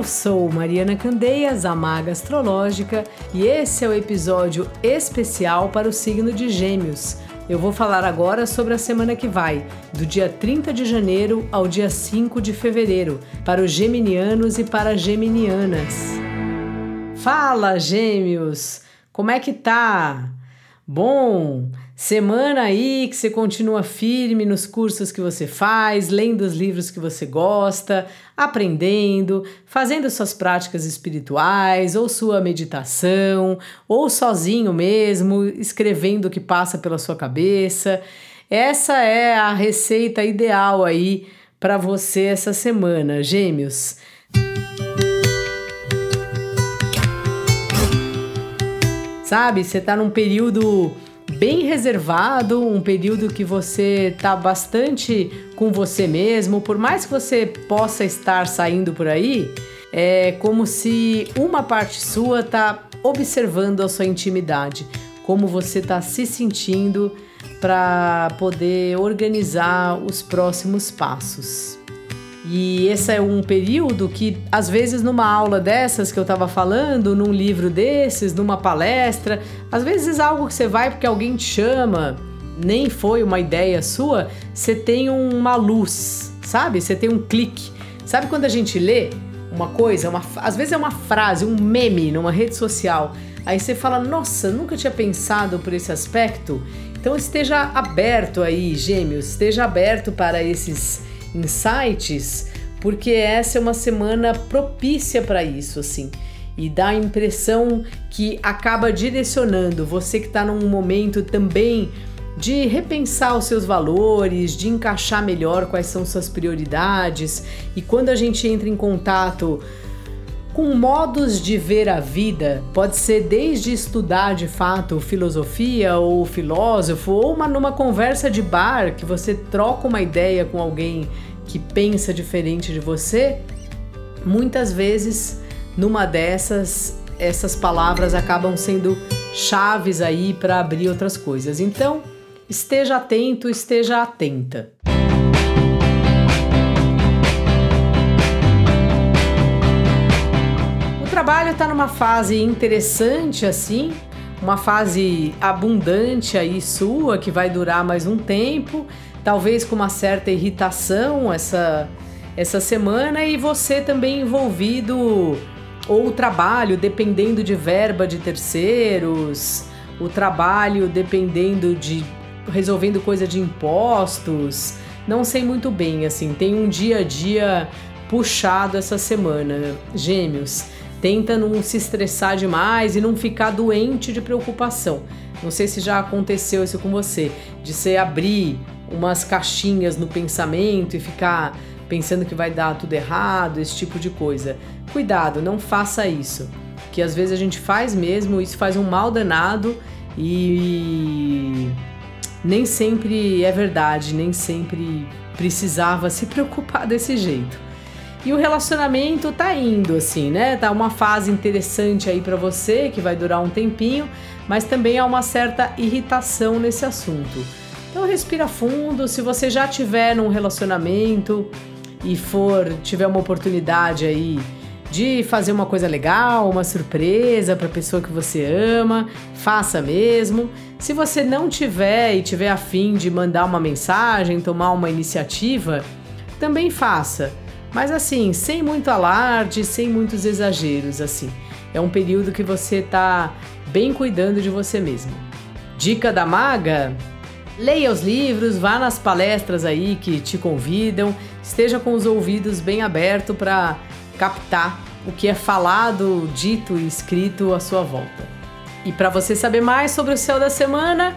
Eu sou Mariana Candeias, a Maga Astrológica, e esse é o episódio especial para o signo de Gêmeos. Eu vou falar agora sobre a semana que vai, do dia 30 de janeiro ao dia 5 de fevereiro, para os geminianos e para as geminianas. Fala, Gêmeos! Como é que tá? Bom, semana aí que você continua firme nos cursos que você faz, lendo os livros que você gosta, aprendendo, fazendo suas práticas espirituais, ou sua meditação, ou sozinho mesmo, escrevendo o que passa pela sua cabeça. Essa é a receita ideal aí para você essa semana, Gêmeos. Sabe? Você está num período bem reservado, um período que você está bastante com você mesmo, por mais que você possa estar saindo por aí, é como se uma parte sua está observando a sua intimidade, como você está se sentindo para poder organizar os próximos passos. E esse é um período que, às vezes, numa aula dessas que eu estava falando, num livro desses, numa palestra, às vezes algo que você vai porque alguém te chama, nem foi uma ideia sua, você tem uma luz, sabe? Você tem um clique. Sabe quando a gente lê uma coisa, uma, às vezes é uma frase, um meme numa rede social, aí você fala, nossa, nunca tinha pensado por esse aspecto. Então esteja aberto aí, gêmeos, esteja aberto para esses insights, porque essa é uma semana propícia para isso, assim. E dá a impressão que acaba direcionando você que está num momento também de repensar os seus valores, de encaixar melhor quais são suas prioridades. E quando a gente entra em contato com modos de ver a vida, pode ser desde estudar de fato filosofia ou filósofo, ou uma, numa conversa de bar que você troca uma ideia com alguém que pensa diferente de você, muitas vezes numa dessas essas palavras acabam sendo chaves aí para abrir outras coisas. Então, esteja atento, esteja atenta. Trabalho está numa fase interessante assim, uma fase abundante aí sua que vai durar mais um tempo, talvez com uma certa irritação essa essa semana e você também envolvido ou o trabalho dependendo de verba de terceiros, o trabalho dependendo de resolvendo coisa de impostos. Não sei muito bem, assim, tem um dia a dia puxado essa semana, Gêmeos. Tenta não se estressar demais e não ficar doente de preocupação. Não sei se já aconteceu isso com você, de você abrir umas caixinhas no pensamento e ficar pensando que vai dar tudo errado, esse tipo de coisa. Cuidado, não faça isso. Que às vezes a gente faz mesmo, isso faz um mal danado e nem sempre é verdade, nem sempre precisava se preocupar desse jeito. E o relacionamento tá indo assim, né? Tá uma fase interessante aí para você que vai durar um tempinho, mas também há uma certa irritação nesse assunto. Então respira fundo, se você já tiver num relacionamento e for tiver uma oportunidade aí de fazer uma coisa legal, uma surpresa para a pessoa que você ama, faça mesmo. Se você não tiver e tiver afim de mandar uma mensagem, tomar uma iniciativa, também faça mas assim, sem muito alarde, sem muitos exageros, assim. É um período que você tá bem cuidando de você mesmo. Dica da maga? Leia os livros, vá nas palestras aí que te convidam, esteja com os ouvidos bem abertos para captar o que é falado, dito e escrito à sua volta. E para você saber mais sobre o céu da semana,